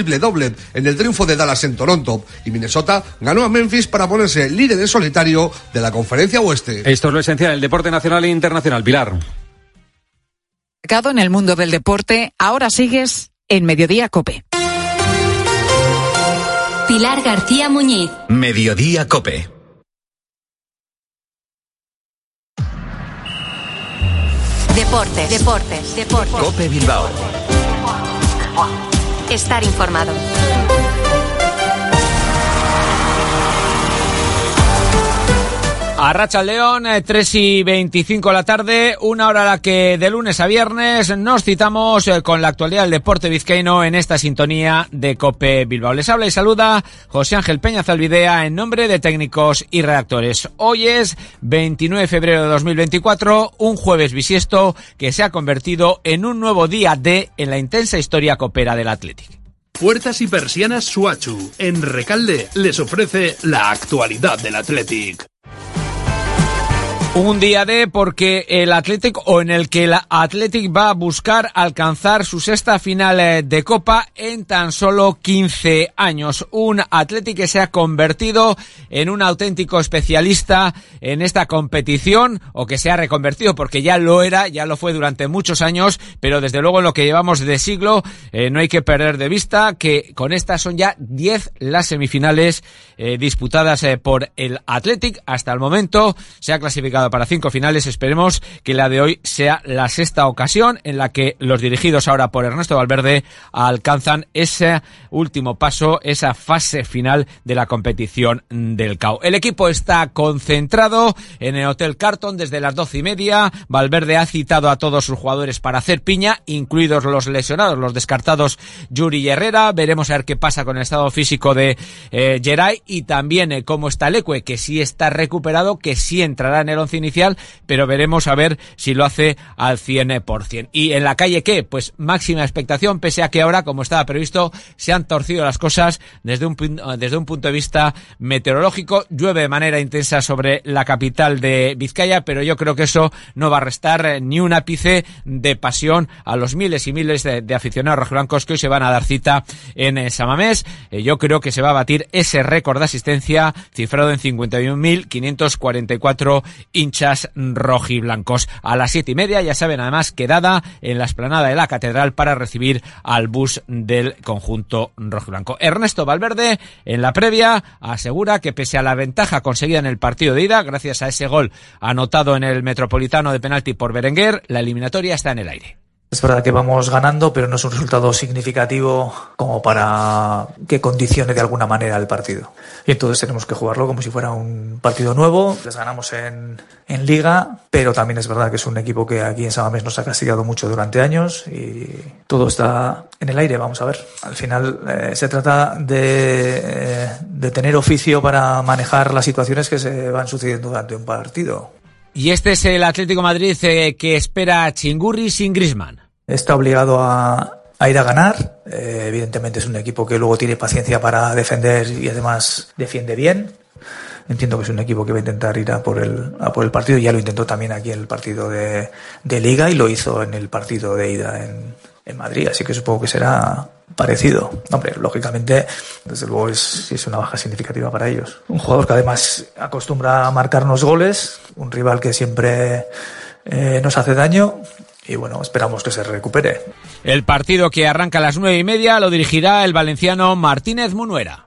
triple doble en el triunfo de Dallas en Toronto y Minnesota ganó a Memphis para ponerse líder en solitario de la conferencia oeste. Esto es lo esencial, el deporte nacional e internacional. Pilar. En el mundo del deporte, ahora sigues en Mediodía Cope. Pilar García Muñiz. Mediodía Cope. Deportes, deportes, deportes. Cope Bilbao. Estar informado. A Racha León, 3 y 25 de la tarde, una hora a la que de lunes a viernes nos citamos eh, con la actualidad del deporte vizcaíno en esta sintonía de Cope Bilbao. Les habla y saluda José Ángel Peña Zalvidea en nombre de técnicos y redactores. Hoy es 29 de febrero de 2024, un jueves bisiesto que se ha convertido en un nuevo día de en la intensa historia copera del Athletic. Puertas y persianas Suachu, en Recalde, les ofrece la actualidad del Athletic. Un día de porque el Athletic o en el que el Athletic va a buscar alcanzar su sexta final eh, de Copa en tan solo 15 años. Un Athletic que se ha convertido en un auténtico especialista en esta competición o que se ha reconvertido porque ya lo era, ya lo fue durante muchos años, pero desde luego en lo que llevamos de siglo eh, no hay que perder de vista que con estas son ya 10 las semifinales eh, disputadas por el Athletic. Hasta el momento se ha clasificado para cinco finales. Esperemos que la de hoy sea la sexta ocasión en la que los dirigidos ahora por Ernesto Valverde alcanzan ese último paso, esa fase final de la competición del CAO. El equipo está concentrado en el Hotel Carton desde las doce y media. Valverde ha citado a todos sus jugadores para hacer piña, incluidos los lesionados, los descartados Yuri y Herrera. Veremos a ver qué pasa con el estado físico de eh, Geray y también eh, cómo está Leque, que sí está recuperado, que sí entrará en el once inicial, pero veremos a ver si lo hace al 100%. ¿Y en la calle qué? Pues máxima expectación, pese a que ahora, como estaba previsto, se han torcido las cosas desde un, desde un punto de vista meteorológico. Llueve de manera intensa sobre la capital de Vizcaya, pero yo creo que eso no va a restar eh, ni un ápice de pasión a los miles y miles de, de aficionados rojiblancos que hoy se van a dar cita en eh, Samamés. Eh, yo creo que se va a batir ese récord de asistencia cifrado en 51.544 hinchas rojiblancos. A las siete y media, ya saben, además, quedada en la esplanada de la catedral para recibir al bus del conjunto rojiblanco. Ernesto Valverde, en la previa, asegura que pese a la ventaja conseguida en el partido de ida, gracias a ese gol anotado en el Metropolitano de penalti por Berenguer, la eliminatoria está en el aire. Es verdad que vamos ganando, pero no es un resultado significativo como para que condicione de alguna manera el partido. Y entonces tenemos que jugarlo como si fuera un partido nuevo. Les ganamos en, Liga, pero también es verdad que es un equipo que aquí en Samamés nos ha castigado mucho durante años y todo está en el aire, vamos a ver. Al final eh, se trata de, eh, de tener oficio para manejar las situaciones que se van sucediendo durante un partido. Y este es el Atlético Madrid eh, que espera a Chingurri sin Grisman. Está obligado a, ir a ganar. Eh, evidentemente es un equipo que luego tiene paciencia para defender y además defiende bien. Entiendo que es un equipo que va a intentar ir a por el, a por el partido. Ya lo intentó también aquí en el partido de, de Liga y lo hizo en el partido de ida en, en Madrid. Así que supongo que será parecido. Hombre, lógicamente, desde luego es, es una baja significativa para ellos. Un jugador que además acostumbra a marcarnos goles, un rival que siempre eh, nos hace daño y bueno, esperamos que se recupere. El partido que arranca a las nueve y media lo dirigirá el valenciano Martínez Munuera.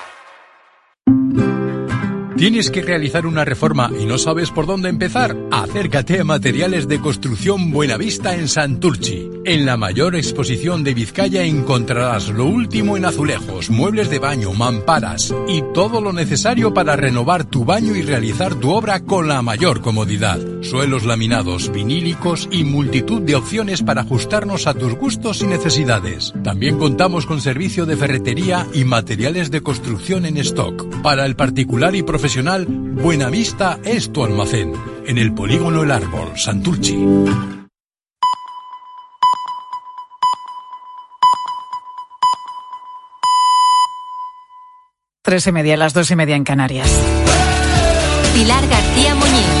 ¿Tienes que realizar una reforma y no sabes por dónde empezar? Acércate a Materiales de Construcción Buenavista en Santurchi. En la mayor exposición de Vizcaya encontrarás lo último en azulejos, muebles de baño, mamparas y todo lo necesario para renovar tu baño y realizar tu obra con la mayor comodidad suelos laminados, vinílicos y multitud de opciones para ajustarnos a tus gustos y necesidades. También contamos con servicio de ferretería y materiales de construcción en stock. Para el particular y profesional, Buenavista es tu almacén, en el polígono El Árbol, Santurchi. Tres y media, las dos y media en Canarias. Pilar García Muñiz.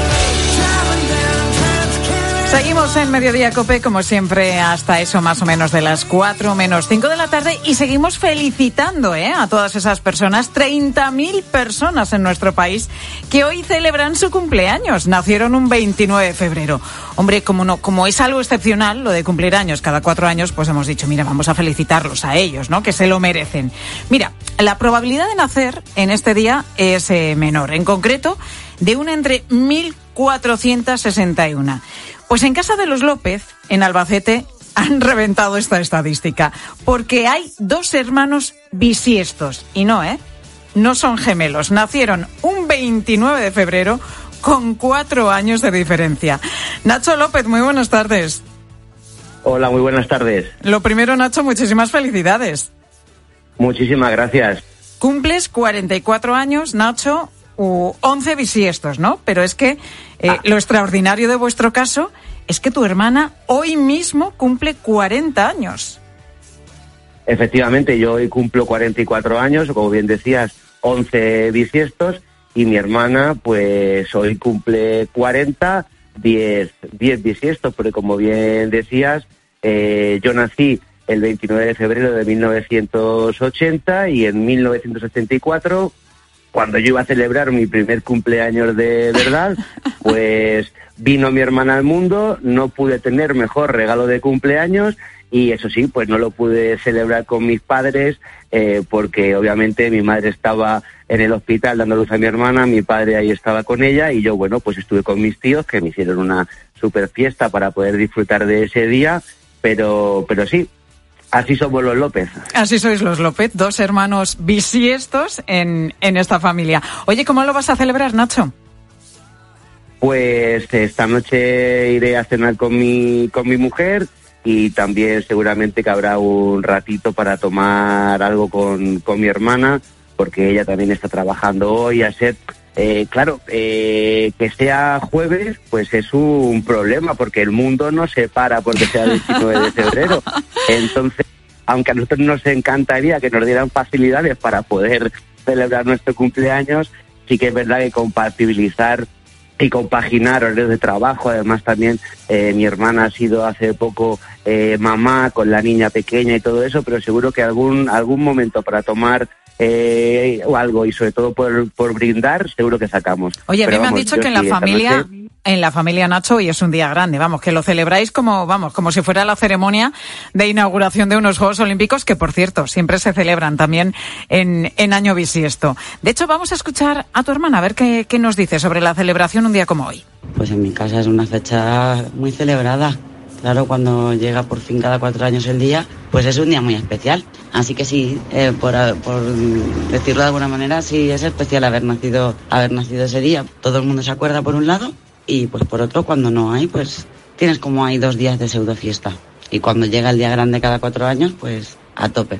Seguimos en Mediodía Cope, como siempre, hasta eso más o menos de las 4 menos 5 de la tarde y seguimos felicitando ¿eh? a todas esas personas, 30.000 personas en nuestro país que hoy celebran su cumpleaños. Nacieron un 29 de febrero. Hombre, como, no, como es algo excepcional lo de cumplir años cada cuatro años, pues hemos dicho, mira, vamos a felicitarlos a ellos, ¿no? Que se lo merecen. Mira, la probabilidad de nacer en este día es eh, menor. En concreto, de una entre 1.461. Pues en casa de los López, en Albacete, han reventado esta estadística, porque hay dos hermanos bisiestos, y no, ¿eh? No son gemelos, nacieron un 29 de febrero con cuatro años de diferencia. Nacho López, muy buenas tardes. Hola, muy buenas tardes. Lo primero, Nacho, muchísimas felicidades. Muchísimas gracias. Cumples 44 años, Nacho, u 11 bisiestos, ¿no? Pero es que eh, Ah. lo extraordinario de vuestro caso es que tu hermana hoy mismo cumple 40 años. Efectivamente, yo hoy cumplo 44 años, o como bien decías, 11 bisiestos, y mi hermana, pues hoy cumple 40, 10, 10 bisiestos, porque como bien decías, eh, yo nací el 29 de febrero de 1980 y en 1974, cuando yo iba a celebrar mi primer cumpleaños de verdad, pues vino mi hermana al mundo, no pude tener mejor regalo de cumpleaños y eso sí, pues no lo pude celebrar con mis padres eh, porque obviamente mi madre estaba en el hospital dando luz a mi hermana, mi padre ahí estaba con ella y yo, bueno, pues estuve con mis tíos que me hicieron una super fiesta para poder disfrutar de ese día, pero, pero sí, así somos los López. Así sois los López, dos hermanos bisiestos en, en esta familia. Oye, ¿cómo lo vas a celebrar, Nacho? Pues esta noche iré a cenar con mi, con mi mujer y también seguramente que habrá un ratito para tomar algo con, con mi hermana, porque ella también está trabajando hoy a ser... eh, claro, eh, que sea jueves, pues es un problema, porque el mundo no se para porque sea 19 de febrero. Entonces, aunque a nosotros nos encantaría que nos dieran facilidades para poder celebrar nuestro cumpleaños, sí que es verdad que compatibilizar y compaginar horarios de trabajo. Además, también eh, mi hermana ha sido hace poco eh, mamá con la niña pequeña y todo eso, pero seguro que algún, algún momento para tomar eh, o algo y sobre todo por, por brindar, seguro que sacamos. Oye, a mí me han dicho que en la familia, noche- en la familia Nacho hoy es un día grande, vamos, que lo celebráis como, vamos, como si fuera la ceremonia de inauguración de unos Juegos Olímpicos que, por cierto, siempre se celebran también en, en año bisiesto. De hecho, vamos a escuchar a tu hermana a ver qué, qué nos dice sobre la celebración un día como hoy. Pues en mi casa es una fecha muy celebrada. Claro, cuando llega por fin cada cuatro años el día, pues es un día muy especial. Así que sí, eh, por, por decirlo de alguna manera, sí es especial haber nacido, haber nacido ese día. Todo el mundo se acuerda por un lado y pues por otro, cuando no hay, pues tienes como hay dos días de pseudo fiesta. Y cuando llega el día grande cada cuatro años, pues a tope.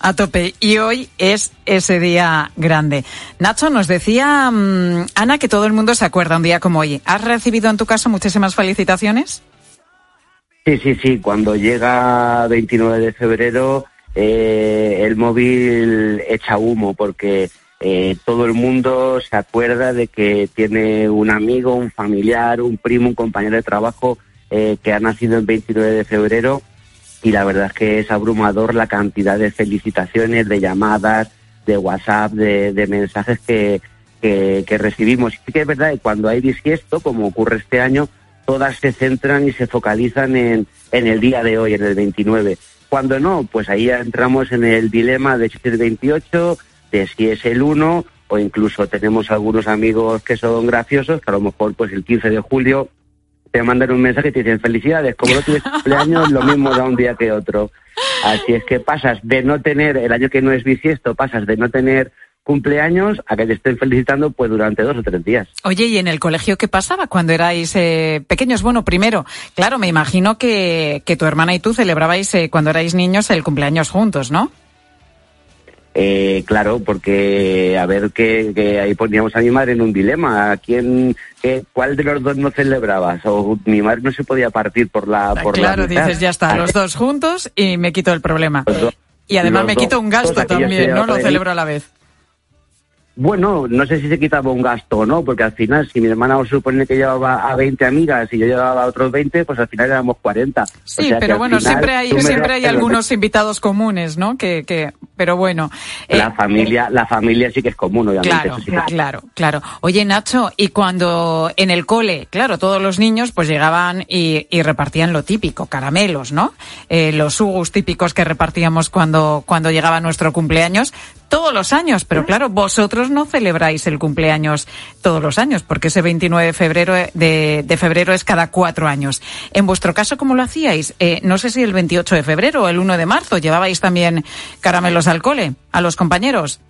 A tope. Y hoy es ese día grande. Nacho, nos decía mm, Ana que todo el mundo se acuerda un día como hoy. ¿Has recibido en tu caso muchísimas felicitaciones? Sí, sí, sí. Cuando llega 29 de febrero, eh, el móvil echa humo porque eh, todo el mundo se acuerda de que tiene un amigo, un familiar, un primo, un compañero de trabajo eh, que ha nacido el 29 de febrero y la verdad es que es abrumador la cantidad de felicitaciones, de llamadas, de WhatsApp, de, de mensajes que, que, recibimos. Sí que es verdad que cuando hay bisiesto, como ocurre este año, todas se centran y se focalizan en, en el día de hoy, en el 29. Cuando no, pues ahí entramos en el dilema de si es el 28, de si es el 1, o incluso tenemos algunos amigos que son graciosos, que a lo mejor pues el 15 de julio te mandan un mensaje y te dicen felicidades, como no tienes cumpleaños, lo mismo da un día que otro. Así es que pasas de no tener, el año que no es bisiesto, pasas de no tener cumpleaños a que te estén felicitando pues durante dos o tres días. Oye, ¿y en el colegio qué pasaba cuando erais eh, pequeños? Bueno, primero, claro, me imagino que, que tu hermana y tú celebrabais eh, cuando erais niños el cumpleaños juntos, ¿no? Eh, claro, porque a ver que, que ahí poníamos a mi madre en un dilema. ¿A quién, qué, ¿Cuál de los dos no celebrabas? O mi madre no se podía partir por la, por claro, la dices, ya está, los dos juntos y me quito el problema. Dos. Y además me quito un gasto que también, ¿no? Lo celebro a la vez. Bueno, no sé si se quitaba un gasto o no, porque al final, si mi hermana os supone que llevaba a 20 amigas y yo llevaba a otros 20, pues al final éramos 40. Sí, O sea que pero bueno, final siempre hay, siempre hay algunos invitados comunes, ¿no? Que, que, pero bueno. eh, La familia, la familia sí que es común, obviamente. Claro, eso sí que- claro, claro. Oye, Nacho, y cuando en el cole, claro, todos los niños pues llegaban y, y repartían lo típico, caramelos, ¿no? Eh, los hugus típicos que repartíamos cuando, cuando llegaba nuestro cumpleaños, todos los años, pero claro, vosotros no celebráis el cumpleaños todos los años, porque ese 29 de febrero, de, de febrero es cada cuatro años. En vuestro caso, ¿cómo lo hacíais? Eh, no sé si el 28 de febrero o el 1 de marzo, ¿llevabais también caramelos al cole, a los compañeros?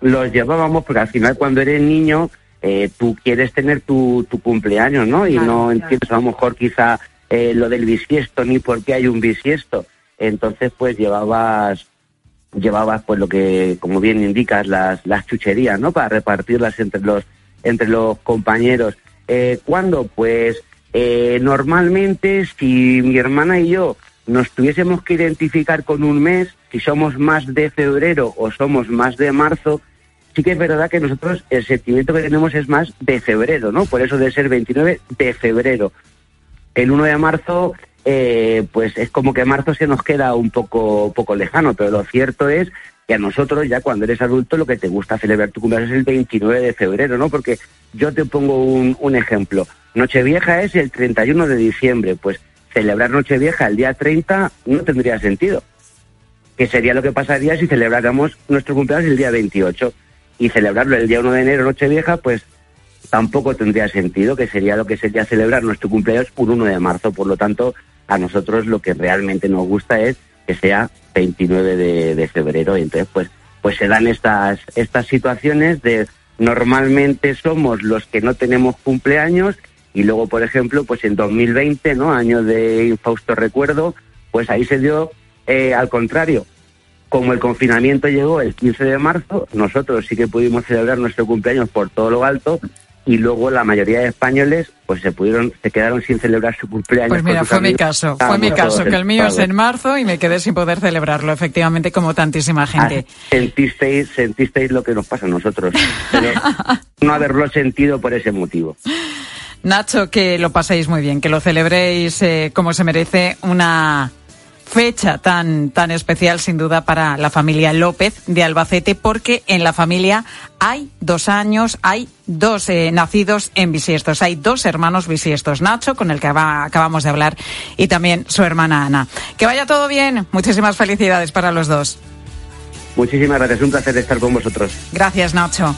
los llevábamos porque al final cuando eres niño eh, tú quieres tener tu, tu cumpleaños, ¿no? Y Claro, no claro. entiendes a lo mejor quizá eh, lo del bisiesto ni por qué hay un bisiesto. Entonces pues llevabas llevabas pues lo que como bien indicas las las chucherías, ¿no? Para repartirlas entre los entre los compañeros. Eh, ¿Cuándo? Pues eh, normalmente si mi hermana y yo nos tuviésemos que identificar con un mes, si somos más de febrero o somos más de marzo, sí que es verdad que nosotros el sentimiento que tenemos es más de febrero, ¿no? Por eso de ser 29 de febrero. El 1 de marzo, eh, pues es como que marzo se nos queda un poco, poco lejano, pero lo cierto es que a nosotros ya cuando eres adulto lo que te gusta celebrar tu cumpleaños es el 29 de febrero, ¿no? Porque yo te pongo un, un ejemplo. Nochevieja es el 31 de diciembre, pues celebrar Nochevieja el día 30 no tendría sentido que sería lo que pasaría si celebráramos nuestro cumpleaños el día 28 y celebrarlo el día 1 de enero, Nochevieja, pues tampoco tendría sentido, que sería lo que sería celebrar nuestro cumpleaños un 1 de marzo. Por lo tanto, a nosotros lo que realmente nos gusta es que sea 29 de, febrero. Y entonces, pues, pues se dan estas, estas situaciones de normalmente somos los que no tenemos cumpleaños y luego, por ejemplo, pues en 2020, ¿no? Año de infausto recuerdo, pues ahí se dio eh, al contrario. Como el confinamiento llegó el 15 de marzo, nosotros sí que pudimos celebrar nuestro cumpleaños por todo lo alto y luego la mayoría de españoles pues se pudieron se quedaron sin celebrar su cumpleaños. Pues mira, fue mi caso, fue mi caso, que el mío es en marzo y me quedé sin poder celebrarlo, efectivamente, como tantísima gente. Ah, Sentisteis, sentisteis lo que nos pasa a nosotros, pero no haberlo sentido por ese motivo. Nacho, que lo paséis muy bien, que lo celebréis eh, como se merece una fecha tan, tan especial sin duda para la familia López de Albacete, porque en la familia hay dos años, hay dos eh, nacidos en bisiestos, hay dos hermanos bisiestos, Nacho, con el que va- acabamos de hablar, y también su hermana Ana. Que vaya todo bien, muchísimas felicidades para los dos. Muchísimas gracias, un placer estar con vosotros. Gracias, Nacho.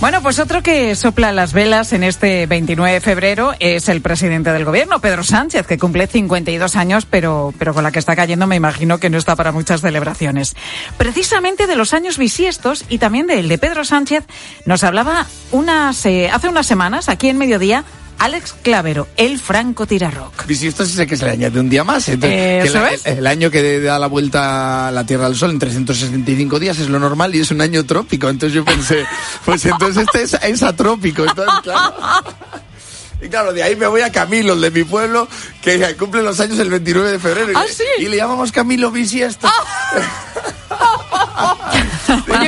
Bueno, pues otro que sopla las velas en este 29 de febrero es el presidente del gobierno, Pedro Sánchez, que cumple 52 años, pero, pero con la que está cayendo me imagino que no está para muchas celebraciones. Precisamente de los años bisiestos y también del de Pedro Sánchez nos hablaba unas, eh, hace unas semanas aquí en Mediodía Alex Clavero, el franco tirarrock. Bisiesto es el que se le añade un día más. Entonces, Eh, el, el año que da la vuelta a la Tierra al Sol en 365 días es lo normal y es un año trópico. Entonces yo pensé, pues entonces este es, es atrópico. Entonces, claro. Y claro, de ahí me voy a Camilo, el de mi pueblo, que cumple los años el 29 de febrero. Y, ¿Ah, le- sí? y le llamamos Camilo Bisiesto.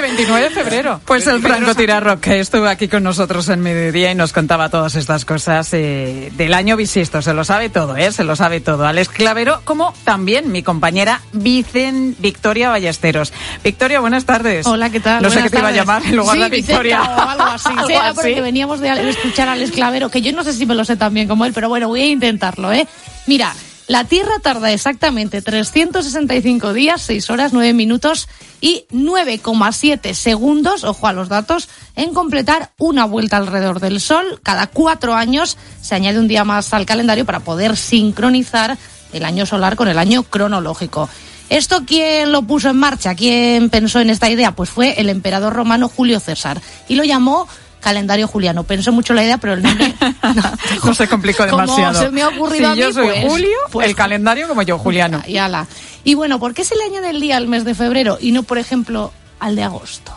Oye, 29 de febrero. Pues el Franco Tirarrock que estuvo aquí con nosotros en mediodía y nos contaba todas estas cosas eh, del año bisiesto. Se lo sabe todo, ¿eh? Se lo sabe todo. Alex Clavero, como también mi compañera Vicen Victoria Ballesteros. Victoria, buenas tardes. Hola, ¿qué tal? No sé qué te iba a llamar en lugar Sí, de Victoria. Vicenta o algo así. Algo era así. porque veníamos de de escuchar a Alex Clavero, que yo no sé si me lo sé tan bien como él, pero bueno, voy a intentarlo, ¿eh? Mira, la Tierra tarda exactamente 365 días, 6 horas, 9 minutos y 9,7 segundos, ojo a los datos, en completar una vuelta alrededor del Sol. Cada cuatro años se añade un día más al calendario para poder sincronizar el año solar con el año cronológico. ¿Esto quién lo puso en marcha? ¿Quién pensó en esta idea? Pues fue el emperador romano Julio César y lo llamó calendario juliano. Pensó mucho la idea, pero el nombre No se complicó Como demasiado. se me ha ocurrido si a mí, yo soy pues- Julio, pues- el calendario como yo, Juliano. Y ala. Y bueno, ¿por qué se le añade el día al mes de febrero y no, por ejemplo, al de agosto?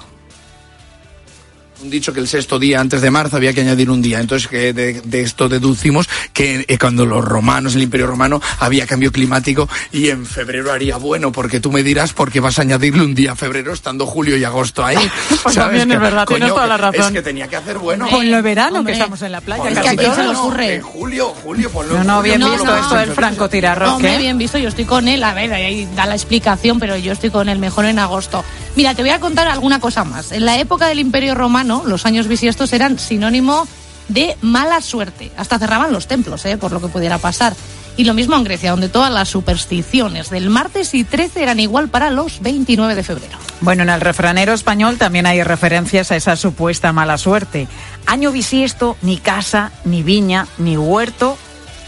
Un dicho que el sexto día antes de marzo había que añadir un día. Entonces, que de, de esto deducimos que eh, cuando los romanos, el Imperio Romano, había cambio climático y en febrero haría bueno, porque tú me dirás por qué vas a añadirle un día a febrero estando julio y agosto ahí. Pues ¿sabes? también es verdad, tienes toda la razón. Es que tenía que hacer bueno. Con lo de verano, Hombre. que estamos en la playa. Es que a en quién se le verano, ocurre. En julio, julio, ponlo No, en no, julio. bien No, visto no. esto del francotirador. ¿qué? bien visto, yo estoy con él. A ver, ahí da la explicación, pero yo estoy con él mejor en agosto. Mira, te voy a contar alguna cosa más. En la época del Imperio Romano, los años bisiestos eran sinónimo de mala suerte. Hasta cerraban los templos, ¿eh? por lo que pudiera pasar. Y lo mismo en Grecia, donde todas las supersticiones del martes y 13 eran igual para los 29 de febrero. Bueno, en el refranero español también hay referencias a esa supuesta mala suerte. Año bisiesto, ni casa, ni viña, ni huerto,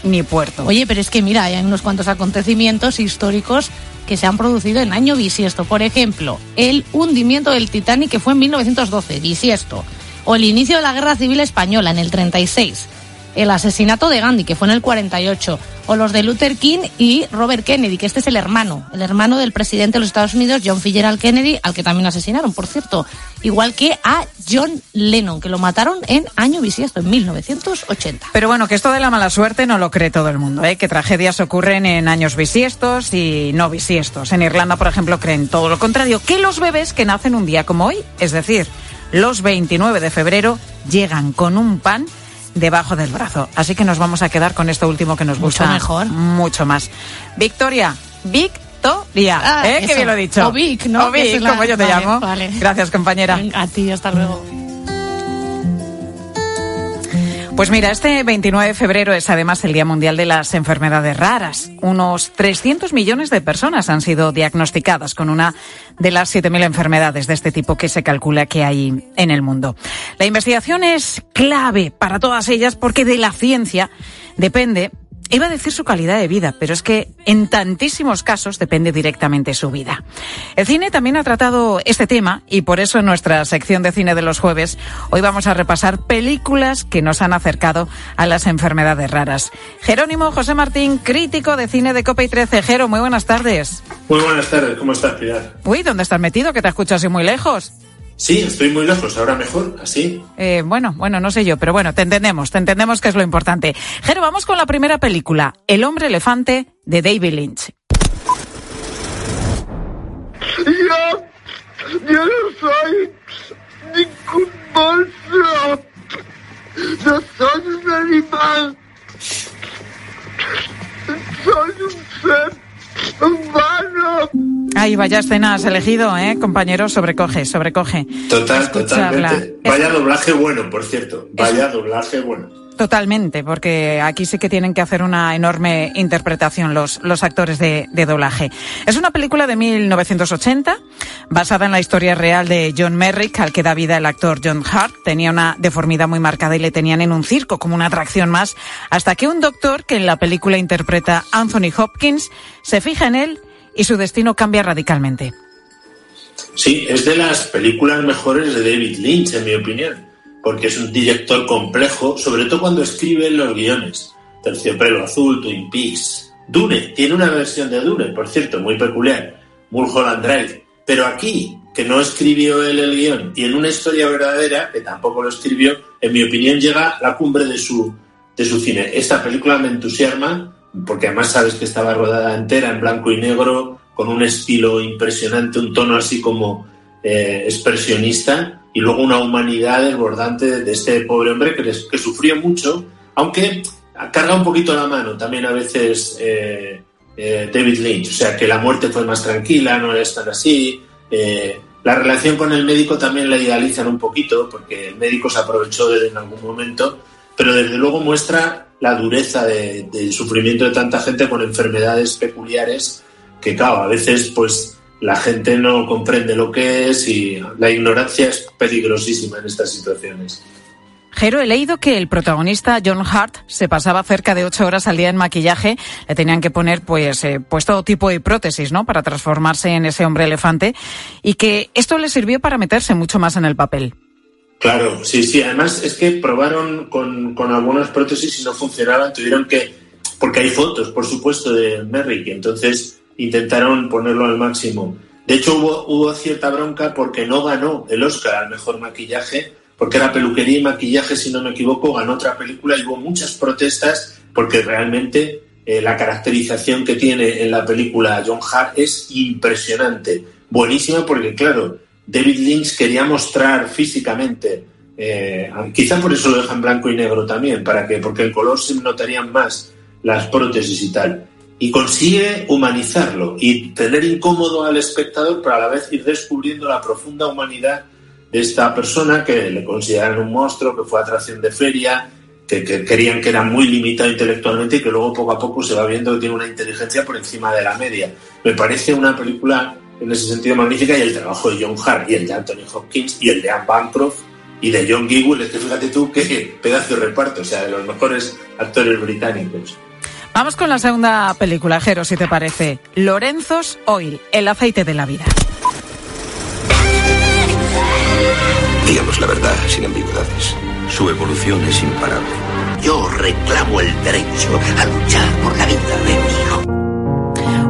ni puerto. Oye, pero es que mira, hay unos cuantos acontecimientos históricos que se han producido en año bisiesto. Por ejemplo, el hundimiento del Titanic que fue en 1912, bisiesto. O el inicio de la Guerra Civil Española en el 36. El asesinato de Gandhi, que fue en el 48. O los de Luther King y Robert Kennedy, que este es el hermano. El hermano del presidente de los Estados Unidos, John Fitzgerald Kennedy, al que también asesinaron, por cierto. Igual que a John Lennon, que lo mataron en año bisiesto, en 1980. Pero bueno, que esto de la mala suerte no lo cree todo el mundo, ¿eh? que tragedias ocurren en años bisiestos y no bisiestos. En Irlanda, por ejemplo, creen todo lo contrario, que los bebés que nacen un día como hoy, es decir, los 29 de febrero, llegan con un pan debajo del brazo. Así que nos vamos a quedar con esto último que nos Mucho gusta mejor. mucho más. Victoria, Victoria, Ah, ¿eh? que eso. bien lo he dicho. O Vic, ¿no? O Vic, como yo te llamo. vale. Gracias, compañera. A ti, hasta luego. Pues mira, este 29 de febrero es además el Día Mundial de las Enfermedades Raras. Unos 300 millones de personas han sido diagnosticadas con una de las 7.000 enfermedades de este tipo que se calcula que hay en el mundo. La investigación es clave para todas ellas porque de la ciencia depende Iba a decir su calidad de vida, pero es que en tantísimos casos depende directamente su vida. El cine también ha tratado este tema y por eso en nuestra sección de cine de los jueves hoy vamos a repasar películas que nos han acercado a las enfermedades raras. Jerónimo José Martín, crítico de cine de Copa y 13. Jero, muy buenas tardes. Muy buenas tardes, ¿cómo estás, Pilar? Uy, ¿dónde estás metido? Que te escucho así muy lejos. Sí, estoy muy lejos, ahora mejor, así. Eh, bueno, bueno, no sé yo, pero bueno, te entendemos, te entendemos que es lo importante. Jero, vamos con la primera película, El hombre elefante de David Lynch. Yo, yo no soy ningún monstruo. No soy un animal. Soy un ser. Ay, vaya escena has elegido, ¿eh, compañero? Sobrecoge, sobrecoge. Total, Escucharla. totalmente. Vaya doblaje bueno, por cierto. Vaya doblaje bueno. Totalmente, porque aquí sí que tienen que hacer una enorme interpretación los, los actores de, de doblaje. Es una película de 1980, basada en la historia real de John Merrick, al que da vida el actor John Hart. Tenía una deformidad muy marcada y le tenían en un circo como una atracción más, hasta que un doctor, que en la película interpreta Anthony Hopkins, se fija en él y su destino cambia radicalmente. Sí, es de las películas mejores de David Lynch, en mi opinión, porque es un director complejo, sobre todo cuando escribe los guiones. Terciopelo Azul, Twin Peaks, Dune, tiene una versión de Dune, por cierto, muy peculiar, Mulholland Drive, pero aquí, que no escribió él el guion, y en una historia verdadera, que tampoco lo escribió, en mi opinión llega la cumbre de su, de su cine. Esta película me entusiasma, porque además sabes que estaba rodada entera en blanco y negro, con un estilo impresionante, un tono así como eh, expresionista, y luego una humanidad desbordante de, este pobre hombre que, les- sufrió mucho, aunque carga un poquito la mano también a veces eh, eh, David Lynch, o sea que la muerte fue más tranquila, no es tan así. eh, la relación con el médico también la idealizan un poquito, porque el médico se aprovechó de en algún momento, pero desde luego muestra la dureza de- del sufrimiento de tanta gente con enfermedades peculiares que, claro, a veces pues la gente no comprende lo que es y la ignorancia es peligrosísima en estas situaciones. Jero, he leído que el protagonista John Hart se pasaba cerca de ocho horas al día en maquillaje. Le tenían que poner, pues, eh, pues todo tipo de prótesis, ¿no? Para transformarse en ese hombre elefante. Y que esto le sirvió para meterse mucho más en el papel. Claro, sí, sí. Además es que probaron con, con algunas prótesis y no funcionaban. Tuvieron que, porque hay fotos, por supuesto, de Merrick, entonces intentaron ponerlo al máximo. De hecho, hubo, hubo cierta bronca porque no ganó el Oscar al mejor maquillaje, porque era peluquería y maquillaje, si no me equivoco, ganó otra película y hubo muchas protestas porque realmente eh, la caracterización que tiene en la película John Hart es impresionante, buenísima porque, claro, David Lynch quería mostrar físicamente, eh, quizá por eso lo deja en blanco y negro también, para que, porque el color se notarían más las prótesis y tal. Y consigue humanizarlo y tener incómodo al espectador, pero a la vez ir descubriendo la profunda humanidad de esta persona que le consideran un monstruo, que fue atracción de feria, que, que, querían que era muy limitado intelectualmente y que luego poco a poco se va viendo que tiene una inteligencia por encima de la media. Me parece una película en ese sentido magnífica y el trabajo de John Hart y el de Anthony Hopkins y el de Anne Bancroft y de John Giggle, es que fíjate tú qué pedazo de reparto, o sea, de los mejores actores británicos. Vamos con la segunda película, Jero, si te parece. Lorenzos Oil, el aceite de la vida. Digamos la verdad, sin ambigüedades. Su evolución es imparable. Yo reclamo el derecho a luchar por la vida de mi hijo.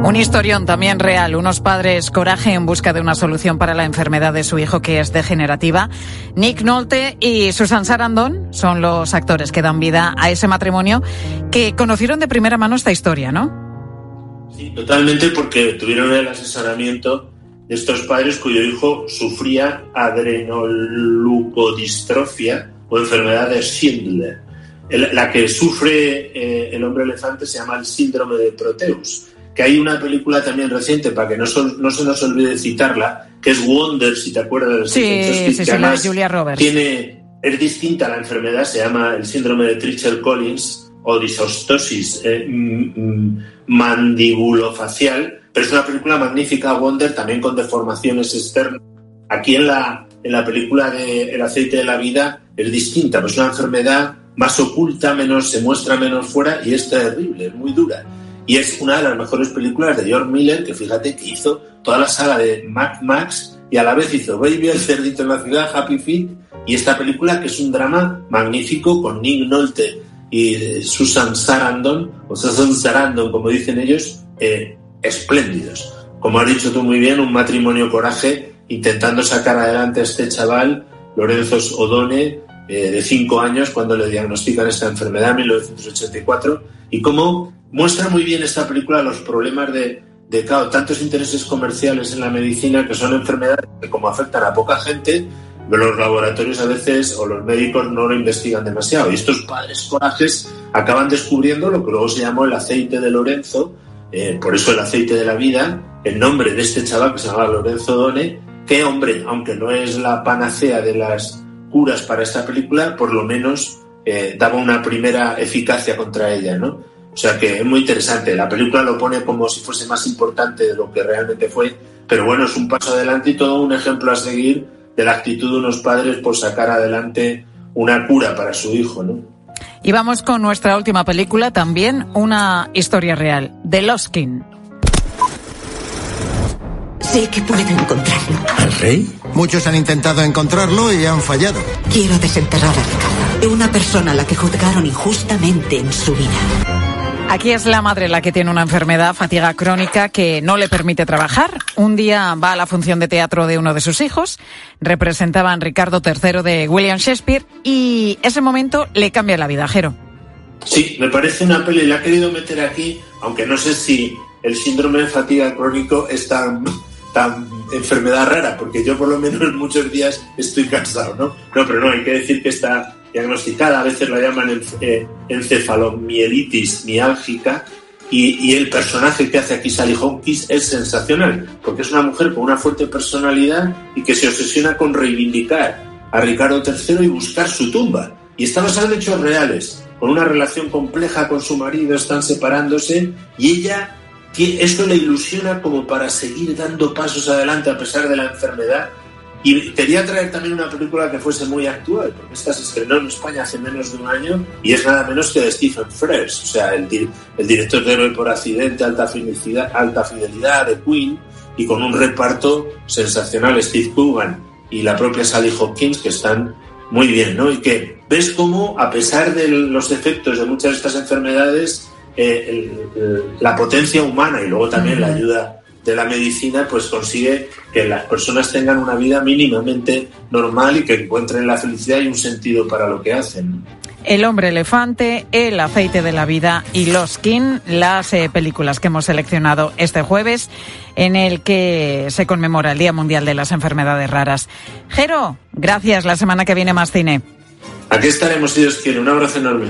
Un historión también real, unos padres coraje en busca de una solución para la enfermedad de su hijo que es degenerativa. Nick Nolte y Susan Sarandon son los actores que dan vida a ese matrimonio que conocieron de primera mano esta historia, ¿no? Sí, totalmente porque tuvieron el asesoramiento de estos padres cuyo hijo sufría adrenoleucodistrofia o enfermedad de Schindler. La que sufre eh, el hombre elefante se llama el síndrome de Proteus que hay una película también reciente, para que no, sol, no se nos olvide citarla, que es Wonder, si te acuerdas. Sí, sí, sí, la de Julia Roberts. Tiene, es distinta la enfermedad, se llama el síndrome de Tricher-Collins o disostosis eh, mandibulofacial, pero es una película magnífica, Wonder, también con deformaciones externas. Aquí en la, en la película de El aceite de la vida es distinta, pues es una enfermedad más oculta, menos se muestra menos fuera y es terrible, es muy dura. Y es una de las mejores películas de George Miller, que fíjate que hizo toda la saga de Mad Max y a la vez hizo Baby, el cerdito en la ciudad, Happy Feet, y esta película que es un drama magnífico con Nick Nolte y Susan Sarandon, o Susan Sarandon, como dicen ellos, eh, espléndidos. Como has dicho tú muy bien, un matrimonio coraje intentando sacar adelante a este chaval, Lorenzo Odone, eh, de 5 años, cuando le diagnostican esta enfermedad en 1984, y cómo muestra muy bien esta película los problemas de, de tantos intereses comerciales en la medicina que son enfermedades que como afectan a poca gente, los laboratorios a veces o los médicos no lo investigan demasiado. Y estos padres corajes acaban descubriendo lo que luego se llamó el aceite de Lorenzo, eh, por eso el aceite de la vida, el nombre de este chaval que se llama Lorenzo Done, que hombre, aunque no es la panacea de las curas para esta película, por lo menos eh, daba una primera eficacia contra ella, ¿no? O sea que es muy interesante. La película lo pone como si fuese más importante de lo que realmente fue, pero bueno, es un paso adelante y todo un ejemplo a seguir de la actitud de unos padres por sacar adelante una cura para su hijo, ¿no? Y vamos con nuestra última película, también una historia real, The Lost King. Sé que puedo encontrarlo. ¿Al rey? Muchos han intentado encontrarlo y han fallado. Quiero desenterrar a Ricardo, de una persona a la que juzgaron injustamente en su vida. Aquí es la madre la que tiene una enfermedad, fatiga crónica, que no le permite trabajar. Un día va a la función de teatro de uno de sus hijos, representaban Ricardo III de William Shakespeare, y ese momento le cambia la vida, Jero. Sí, me parece una peli, la he querido meter aquí, aunque no sé si el síndrome de fatiga crónico es tan, tan enfermedad rara, porque yo por lo menos muchos días estoy cansado, ¿no? No, pero no, hay que decir que está diagnosticada, a veces la llaman eh, encefalomielitis miálgica, y, el personaje que hace aquí Sally Hawkins es sensacional, porque es una mujer con una fuerte personalidad y que se obsesiona con reivindicar a Ricardo III y buscar su tumba. Y está basada en hechos reales, con una relación compleja con su marido, están separándose y ella, esto le ilusiona como para seguir dando pasos adelante a pesar de la enfermedad y quería traer también una película que fuese muy actual, porque esta se estrenó en España hace menos de un año y es nada menos que de Stephen Frears, o sea, el, el director de Héroe por Accidente, Alta Fidelidad, Alta Fidelidad de Queen, y con un reparto sensacional, Steve Coogan y la propia Sally Hopkins, que están muy bien, ¿no? Y que ves cómo, a pesar de los efectos de muchas de estas enfermedades, eh, el, el, la potencia humana y luego también la ayuda de la medicina pues consigue que las personas tengan una vida mínimamente normal y que encuentren la felicidad y un sentido para lo que hacen. El hombre elefante, El aceite de la vida y Los King, las eh, películas que hemos seleccionado este jueves en el que se conmemora el Día Mundial de las Enfermedades Raras. Jero, gracias. La semana que viene más cine. Aquí estaremos si Dios quiere. Un abrazo enorme.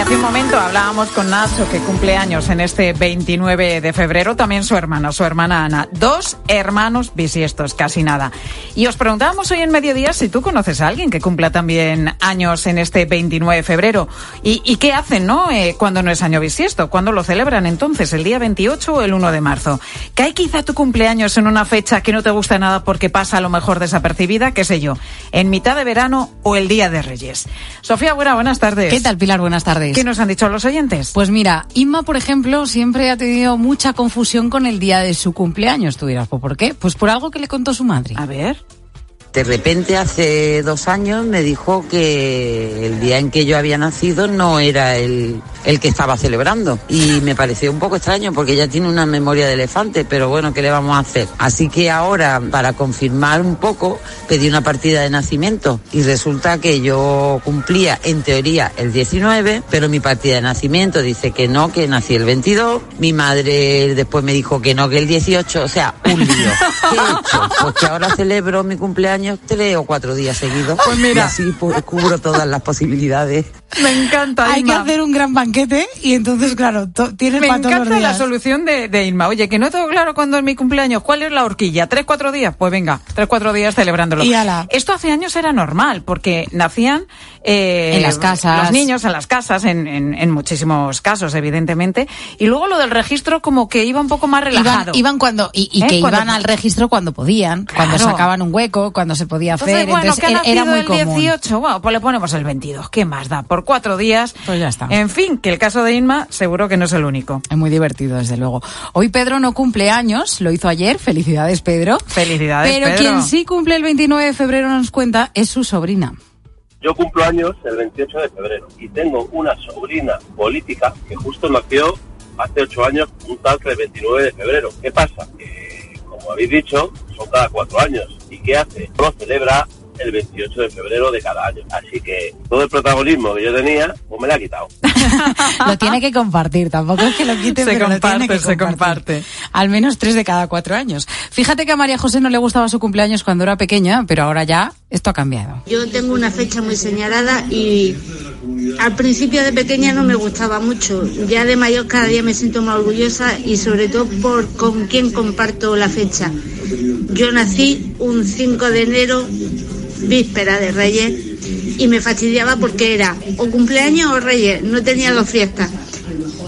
Hace un momento hablábamos con Nacho, que cumple años en este 29 de febrero, también su hermana, su hermana Ana. Dos hermanos bisiestos, casi nada. Y os preguntábamos hoy en mediodía si tú conoces a alguien que cumpla también años en este 29 de febrero. ¿Y, y qué hacen, no? Eh, cuando no es año bisiesto. ¿Cuándo lo celebran entonces? ¿El día 28 o el 1 de marzo? ¿Cae quizá tu cumpleaños en una fecha que no te gusta nada porque pasa a lo mejor desapercibida? ¿Qué sé yo? ¿En mitad de verano o el día de Reyes? Sofía Buena, buenas tardes. ¿Qué tal, Pilar? Buenas tardes. ¿Qué nos han dicho los oyentes? Pues mira, Inma, por ejemplo, siempre ha tenido mucha confusión con el día de su cumpleaños. Tú dirás, ¿por qué? Pues por algo que le contó su madre. A ver. De repente, hace dos años, me dijo que el día en que yo había nacido no era el, el que estaba celebrando. Y me pareció un poco extraño porque ella tiene una memoria de elefante, pero bueno, ¿qué le vamos a hacer? Así que ahora, para confirmar un poco, pedí una partida de nacimiento y resulta que yo cumplía, en teoría, el 19, pero mi partida de nacimiento dice que no, que nací el 22. Mi madre después me dijo que no, que el 18. O sea, un lío. ¿Qué he hecho? Pues que ahora celebro mi cumpleaños tres o cuatro días seguidos. Pues mira. Y así pues, cubro todas las posibilidades. Me encanta, Hay que Inma. hacer un gran banquete y entonces, claro, tienes Me para todos los encanta la días. solución de, de Inma. Oye, que no tengo claro cuándo es mi cumpleaños. ¿Cuál es la horquilla? ¿Tres, cuatro días? Pues venga, tres, cuatro días celebrándolo. Y ala. Esto hace años era normal, porque nacían... eh, En las casas. Los niños en las casas, en, en- en muchísimos casos, evidentemente. Y luego lo del registro como que iba un poco más Iban, relajado. iban cuando y, y ¿Eh? que Cuando- iban al registro cuando podían, cuando Claro. sacaban un hueco, cuando se podía hacer. Entonces, bueno, entonces que ha era- muy el común. 18, bueno, pues le ponemos el 22. ¿Qué más da? Por cuatro días. Pues ya está. En fin, que el caso de Inma seguro que no es el único. Es muy divertido, desde luego. Hoy Pedro no cumple años, lo hizo ayer. Felicidades, Pedro. Felicidades, Pero Pedro. quien sí cumple el 29 de febrero nos cuenta es su sobrina. Yo cumplo años el 28 de febrero y tengo una sobrina política que justo nació hace ocho años, un tal que el 29 de febrero. ¿Qué pasa? Que, como habéis dicho, son cada cuatro años. ¿Y qué hace? Lo celebra el 28 de febrero de cada año. Así que todo el protagonismo que yo tenía, pues me lo ha quitado. Lo tiene que compartir, tampoco es que lo quite, Se pero lo comparte, tiene que se comparte. Al menos tres de cada cuatro años. Fíjate que a María José no le gustaba su cumpleaños cuando era pequeña, pero ahora ya esto ha cambiado. Yo tengo una fecha muy señalada y al principio de pequeña no me gustaba mucho. Ya de mayor cada día me siento más orgullosa y sobre todo por con quién comparto la fecha. Yo nací un 5 de enero, víspera de Reyes, y me fastidiaba porque era o cumpleaños o Reyes, no tenía dos fiestas.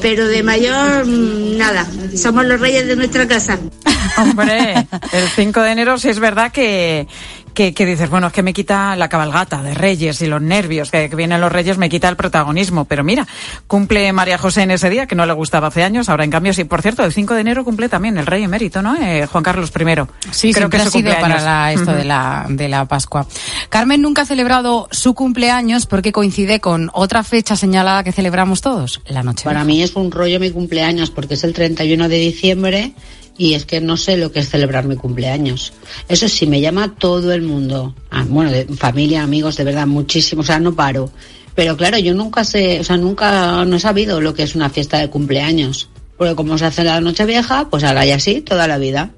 Pero de mayor, mm, nada, somos los reyes de nuestra casa. Hombre, el 5 de enero sí es verdad que, que, que dices, bueno, es que me quita la cabalgata de Reyes y los nervios, que, que vienen los Reyes me quita el protagonismo. Pero mira, cumple María José en ese día, que no le gustaba hace años, ahora en cambio sí. Por cierto, el 5 de enero cumple también el Rey emérito, ¿no? Eh, Juan Carlos I. Sí, Creo que ha sido para la- esto de la, de la Pascua. Carmen nunca ha celebrado su cumpleaños porque coincide con otra fecha señalada que celebramos todos, la noche. Para mí es un rollo mi cumpleaños porque es el 31 de diciembre y es que no sé lo que es celebrar mi cumpleaños. Eso sí, me llama todo el mundo. Ah, bueno, familia, amigos, de verdad, muchísimo. O sea, no paro. Pero claro, yo nunca sé, o sea, nunca no he sabido lo que es una fiesta de cumpleaños. Porque como se hace la noche vieja, pues ahora y así toda la vida.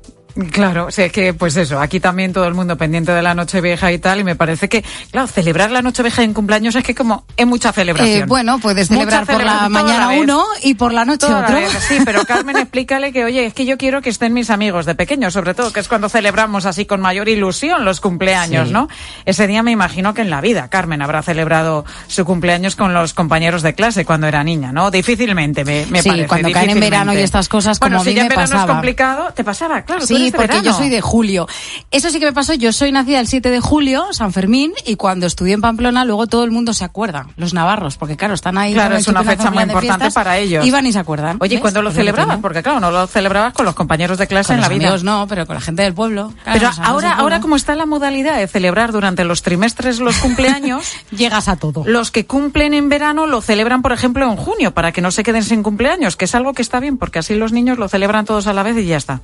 Claro, o sea, es que pues eso, aquí también todo el mundo pendiente de la Nochevieja y tal, y me parece que, claro, celebrar la Nochevieja en cumpleaños es que como es mucha celebración. Eh, bueno, puedes celebrar por la mañana uno y por la noche Toda otro. sí, pero Carmen, explícale que, oye, es que yo quiero que estén mis amigos de pequeños, sobre todo, que es cuando celebramos así con mayor ilusión los cumpleaños, Sí. ¿no? Ese día me imagino que en la vida Carmen habrá celebrado su cumpleaños con los compañeros de clase cuando era niña, ¿no? Difícilmente, me, me Sí, parece. cuando caen en verano y estas cosas, como bueno, a si mí ya me en verano pasaba. es complicado, te pasaba, claro. Sí, Sí, de porque verano. yo soy de julio. Eso sí que me pasó, yo soy nacida el 7 de julio, San Fermín, y cuando estudié en Pamplona, luego todo el mundo se acuerda, los navarros, porque claro, están ahí. Claro, es una fecha muy importante fiestas, para ellos. Iban y se acuerdan. Oye, ¿y cuándo lo celebrabas? Porque claro, no lo celebrabas con los compañeros de clase Con en la vida. amigos no, pero con la gente del pueblo. Claro, Pero ahora, ahora como está la modalidad de celebrar durante los trimestres los cumpleaños, llegas a todo. Los que cumplen en verano lo celebran, por ejemplo, en junio, para que no se queden sin cumpleaños, que es algo que está bien, porque así los niños lo celebran todos a la vez y ya está.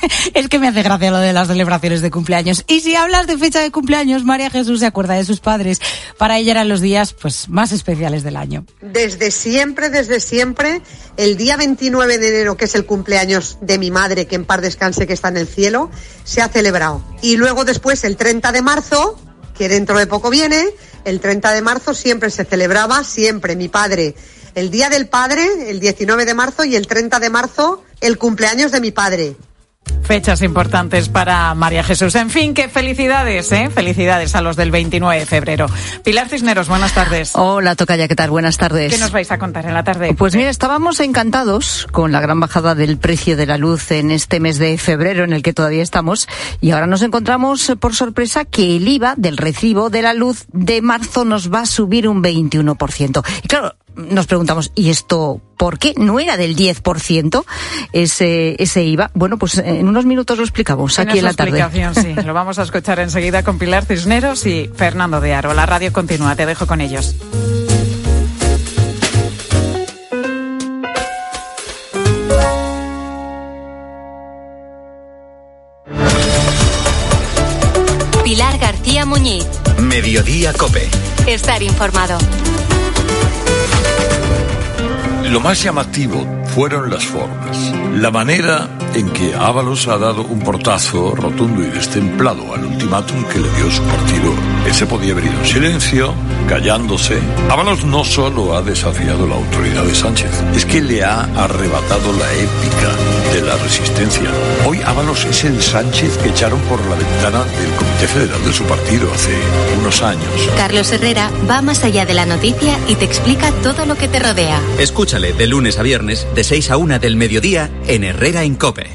Es que me hace gracia lo de las celebraciones de cumpleaños. Y si hablas de fecha de cumpleaños, María Jesús se acuerda de sus padres. Para ella eran los días pues más especiales del año. Desde siempre, desde siempre, el día 29 de enero, que es el cumpleaños de mi madre, que en par descanse, que está en el cielo, se ha celebrado. Y luego después, el 30 de marzo, que dentro de poco viene, el 30 de marzo siempre se celebraba, siempre mi padre. El Día del Padre, el 19 de marzo, y el 30 de marzo, el cumpleaños de mi padre. Fechas importantes para María Jesús. En fin, qué felicidades, ¿eh? Felicidades a los del 29 de febrero. Pilar Cisneros, buenas tardes. Hola, Tocaya, ¿qué tal? Buenas tardes. ¿Qué nos vais a contar en la tarde? Pues mira, estábamos encantados con la gran bajada del precio de la luz en este mes de febrero en el que todavía estamos y ahora nos encontramos eh, por sorpresa que el IVA del recibo de la luz de marzo nos va a subir un 21%. Y claro, nos preguntamos, ¿y esto por qué? ¿No era del 10% ese, ese IVA? Bueno, pues en unos minutos lo explicamos aquí en la tarde. explicación, sí. Lo vamos a escuchar enseguida con Pilar Cisneros y Fernando de Aro. La radio continúa, te dejo con ellos. Pilar García Muñiz. Mediodía Cope. Estar informado. Lo más llamativo fueron las formas. La manera en que Ábalos ha dado un portazo rotundo y destemplado al ultimátum que le dio su partido. Él se podía haber ido en silencio, callándose. Ábalos no solo ha desafiado la autoridad de Sánchez, es que le ha arrebatado la épica de la resistencia. Hoy Ábalos es el Sánchez que echaron por la ventana del Comité Federal de su partido hace unos años. Carlos Herrera va más allá de la noticia y te explica todo lo que te rodea. Escúchale de lunes a viernes, de 6 a 1 del mediodía, en Herrera en Cope.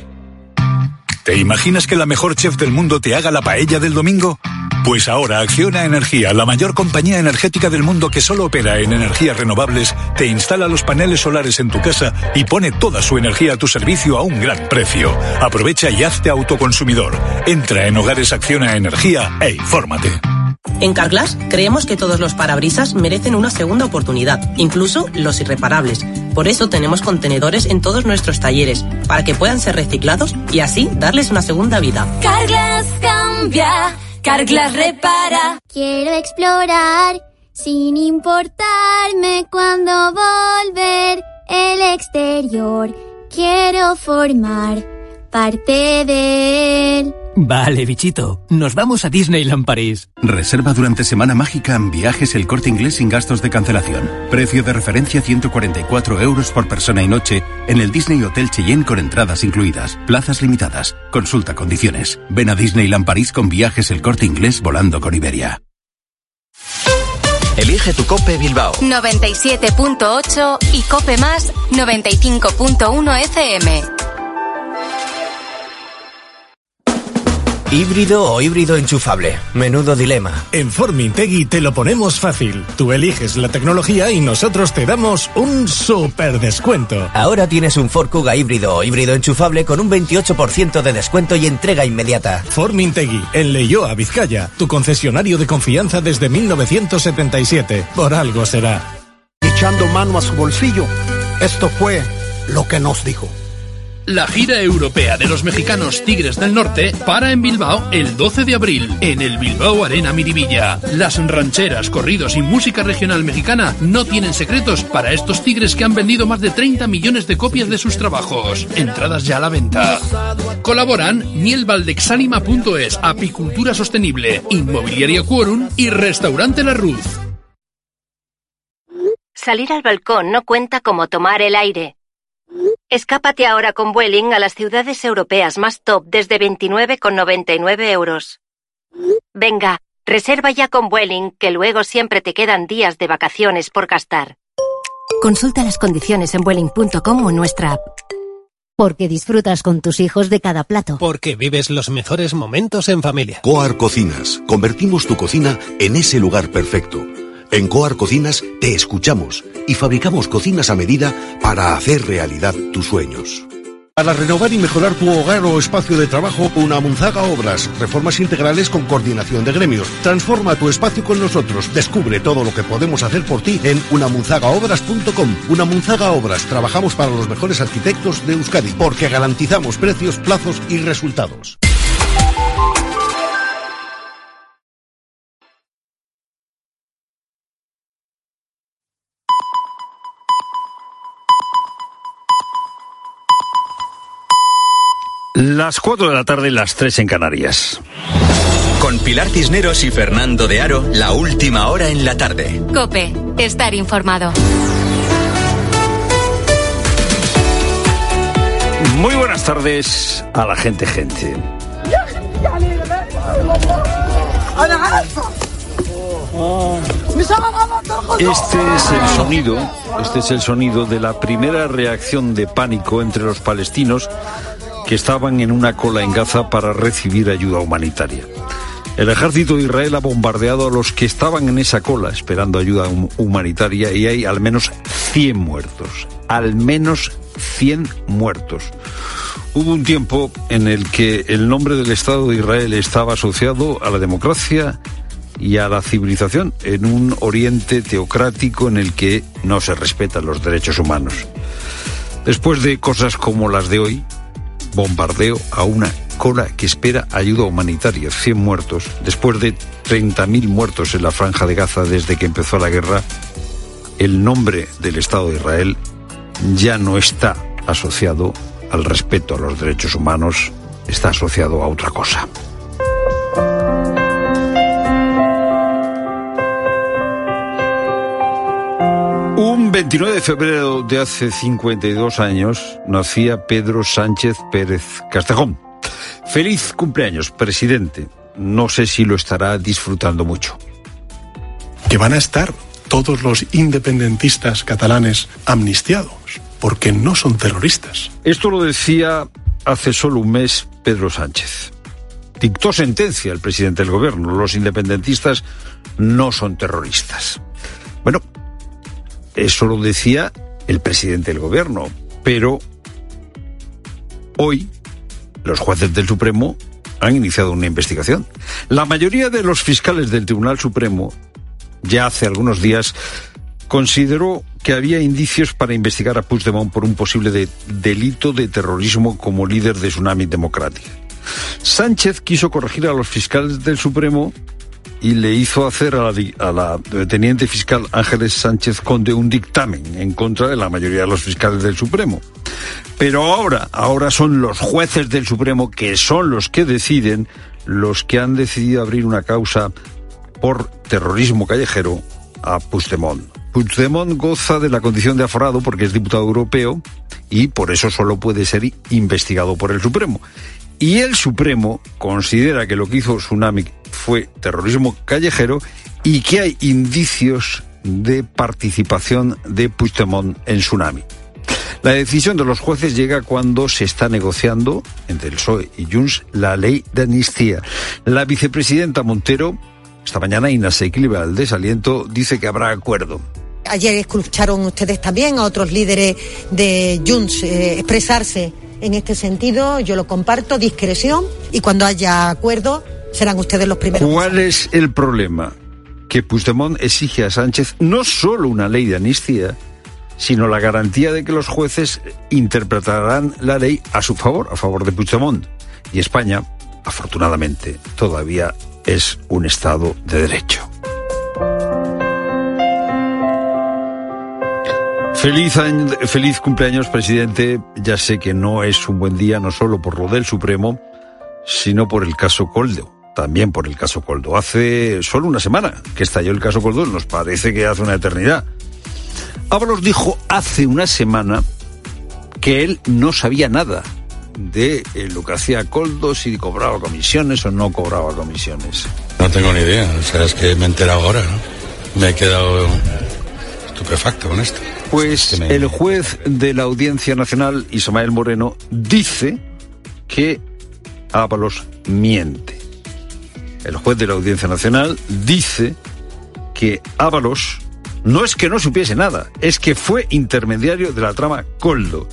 ¿Te imaginas que la mejor chef del mundo te haga la paella del domingo? Pues ahora Acciona Energía, la mayor compañía energética del mundo que solo opera en energías renovables, te instala los paneles solares en tu casa y pone toda su energía a tu servicio a un gran precio. Aprovecha y hazte autoconsumidor. Entra en Hogares Acciona Energía e infórmate. En Carglass creemos que todos los parabrisas merecen una segunda oportunidad, incluso los irreparables. Por eso tenemos contenedores en todos nuestros talleres, para que puedan ser reciclados y así darles una segunda vida. Carglass cambia, Carglass repara. Quiero explorar sin importarme cuando volver el exterior. Quiero formar parte de él. Vale, bichito. Nos vamos a Disneyland París. Reserva durante Semana Mágica en viajes el corte inglés sin gastos de cancelación. Precio de referencia 144 euros por persona y noche en el Disney Hotel Cheyenne con entradas incluidas. Plazas limitadas. Consulta condiciones. Ven a Disneyland París con viajes el corte inglés volando con Iberia. Elige tu Cope Bilbao. 97.8 y Cope Más 95.1 FM. ¿Híbrido o híbrido enchufable? Menudo dilema. En Formintegui te lo ponemos fácil. Tú eliges la tecnología y nosotros te damos un super descuento. Ahora tienes un Ford Kuga híbrido o híbrido enchufable con un 28% de descuento y entrega inmediata. Formintegui, en Leyoa, Vizcaya, tu concesionario de confianza desde 1977. Por algo será. Echando mano a su bolsillo, esto fue lo que nos dijo. La gira europea de los mexicanos Tigres del Norte para en Bilbao el 12 de abril en el Bilbao Arena Miribilla. Las rancheras, corridos y música regional mexicana no tienen secretos para estos tigres que han vendido más de 30 millones de copias de sus trabajos. Entradas ya a la venta. Colaboran mielvaldexanima.es, Apicultura Sostenible, Inmobiliaria Quorum y Restaurante La Ruz. Salir al balcón no cuenta como tomar el aire. Escápate ahora con Vueling a las ciudades europeas más top desde 29,99 euros. Venga, reserva ya con Vueling, que luego siempre te quedan días de vacaciones por gastar. Consulta las condiciones en Vueling.com o en nuestra app. Porque disfrutas con tus hijos de cada plato. Porque vives los mejores momentos en familia. Coar Cocinas. Convertimos tu cocina en ese lugar perfecto. En Coar Cocinas te escuchamos y fabricamos cocinas a medida para hacer realidad tus sueños. Para renovar y mejorar tu hogar o espacio de trabajo, una Munzaga Obras. Reformas integrales con coordinación de gremios. Transforma tu espacio con nosotros. Descubre todo lo que podemos hacer por ti en unamunzagaobras.com. Una Munzaga Obras. Trabajamos para los mejores arquitectos de Euskadi porque garantizamos precios, plazos y resultados. Las 4 de la tarde, las 3 en Canarias. Con Pilar Cisneros y Fernando de Aro, la última hora en la tarde. Cope, estar informado. Muy buenas tardes a la gente, gente. Este es el sonido, este es el sonido de la primera reacción de pánico entre los palestinos que estaban en una cola en Gaza para recibir ayuda humanitaria. El ejército de Israel ha bombardeado a los que estaban en esa cola esperando ayuda humanitaria y hay al menos 100 muertos. Al menos 100 muertos. Hubo un tiempo en el que el nombre del Estado de Israel estaba asociado a la democracia y a la civilización en un oriente teocrático en el que no se respetan los derechos humanos. Después de cosas como las de hoy, bombardeo a una cola que espera ayuda humanitaria, 100 muertos, después de 30.000 muertos en la franja de Gaza desde que empezó la guerra, el nombre del Estado de Israel ya no está asociado al respeto a los derechos humanos, está asociado a otra cosa. Un 29 de febrero de hace 52 años nacía Pedro Sánchez Pérez Castejón. Feliz cumpleaños, presidente. No sé si lo estará disfrutando mucho. Que van a estar todos los independentistas catalanes amnistiados, porque no son terroristas. Esto lo decía hace solo un mes Pedro Sánchez. Dictó sentencia el presidente del gobierno. Los independentistas no son terroristas. Bueno, eso lo decía el presidente del gobierno, pero hoy los jueces del Supremo han iniciado una investigación. La mayoría de los fiscales del Tribunal Supremo, ya hace algunos días, consideró que había indicios para investigar a Puigdemont por un posible delito de terrorismo como líder de Tsunami Democrática. Sánchez quiso corregir a los fiscales del Supremo y le hizo hacer a la, teniente fiscal Ángeles Sánchez Conde un dictamen en contra de la mayoría de los fiscales del Supremo. Pero ahora, ahora son los jueces del Supremo que son los que deciden, los que han decidido abrir una causa por terrorismo callejero a Puigdemont. Puigdemont goza de la condición de aforado porque es diputado europeo y por eso solo puede ser investigado por el Supremo. Y el Supremo considera que lo que hizo Tsunami fue terrorismo callejero y que hay indicios de participación de Puigdemont en Tsunami. La decisión de los jueces llega cuando se está negociando entre el PSOE y Junts la ley de amnistía. La vicepresidenta Montero, esta mañana inasequible al desaliento, dice que habrá acuerdo. Ayer escucharon ustedes también a otros líderes de Junts eh, expresarse en este sentido. Yo lo comparto, discreción, y cuando haya acuerdo ¿Cuál es el problema? Que Puigdemont exige a Sánchez no solo una ley de amnistía, sino la garantía de que los jueces interpretarán la ley a su favor, a favor de Puigdemont. Y España, afortunadamente, todavía es un Estado de Derecho. Feliz, feliz cumpleaños, presidente. Ya sé que no es un buen día, no solo por lo del Supremo, sino por el caso Coldo también por el caso Coldo. Hace solo una semana que estalló el caso Coldo, nos parece que hace una eternidad. Ábalos dijo hace una semana que él no sabía nada de eh, lo que hacía Coldo, si cobraba comisiones o no cobraba comisiones. No tengo ni idea, o sea, es que me he enterado ahora, ¿no? Me he quedado estupefacto con esto. Pues el juez de la Audiencia Nacional, Ismael Moreno, dice que Ábalos miente. El juez de la Audiencia Nacional dice que Ábalos no es que no supiese nada, es que fue intermediario de la trama Coldo.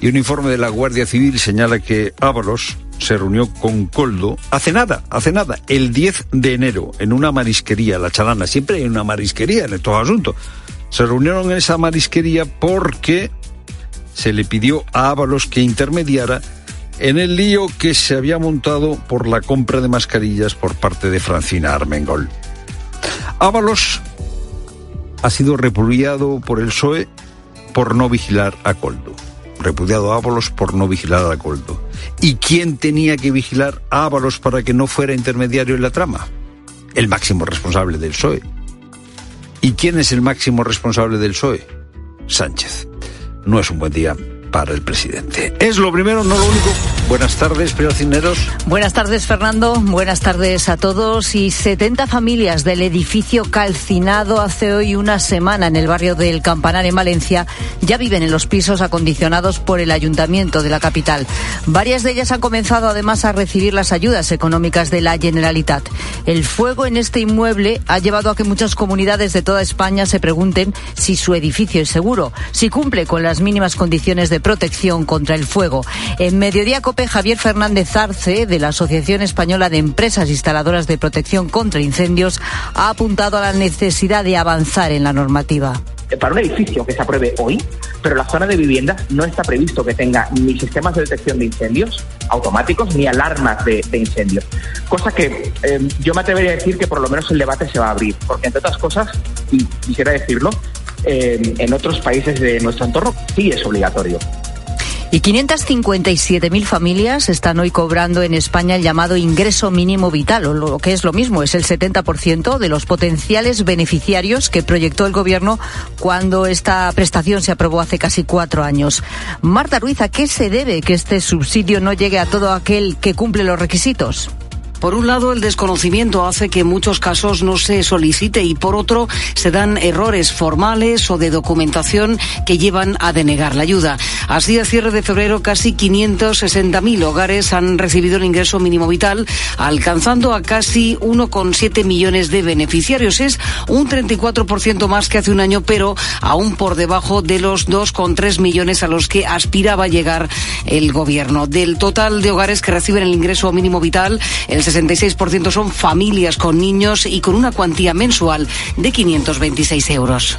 Y un informe de la Guardia Civil señala que Ábalos se reunió con Coldo hace nada, hace nada, el 10 de enero, en una marisquería, La Chalana. Siempre hay una marisquería en todo asunto. Se reunieron en esa marisquería porque se le pidió a Ábalos que intermediara en el lío que se había montado por la compra de mascarillas por parte de Francina Armengol. Ábalos ha sido repudiado por el PSOE por no vigilar a Coldo. Repudiado a Ábalos por no vigilar a Coldo. ¿Y quién tenía que vigilar a Ábalos para que no fuera intermediario en la trama? El máximo responsable del PSOE. ¿Y quién es el máximo responsable del PSOE? Sánchez. No es un buen día para el presidente. Es lo primero, no lo único. Buenas tardes, Pedro Cineros. Buenas tardes, Fernando. Buenas tardes a todos. Y 70 familias del edificio calcinado hace hoy una semana en el barrio del Campanar, en Valencia, ya viven en los pisos acondicionados por el ayuntamiento de la capital. Varias de ellas han comenzado además a recibir las ayudas económicas de la Generalitat. El fuego en este inmueble ha llevado a que muchas comunidades de toda España se pregunten si su edificio es seguro, si cumple con las mínimas condiciones de protección contra el fuego. En Mediodía Cope, Javier Fernández Arce, de la Asociación Española de Empresas Instaladoras de Protección contra Incendios, ha apuntado a la necesidad de avanzar en la normativa para un edificio que se apruebe hoy, pero la zona de vivienda no está previsto que tenga ni sistemas de detección de incendios automáticos ni alarmas de, incendios. Cosa que eh, yo me atrevería a decir que por lo menos el debate se va a abrir, porque entre otras cosas, y quisiera decirlo, en otros países de nuestro entorno sí es obligatorio. Y 557.000 familias están hoy cobrando en España el llamado ingreso mínimo vital, o lo que es lo mismo, es el 70% de los potenciales beneficiarios que proyectó el Gobierno cuando esta prestación se aprobó hace casi cuatro años. Marta Ruiz, ¿a qué se debe que este subsidio no llegue a todo aquel que cumple los requisitos? Por un lado, el desconocimiento hace que en muchos casos no se solicite y por otro, se dan errores formales o de documentación que llevan a denegar la ayuda. Así, a cierre de febrero, casi 560.000 hogares han recibido el ingreso mínimo vital, alcanzando a casi 1,7 millones de beneficiarios. Es un 34% más que hace un año, pero aún por debajo de los 2,3 millones a los que aspiraba llegar el Gobierno. Del total de hogares que reciben el ingreso mínimo vital, el 66% son familias con niños y con una cuantía mensual de 526 euros.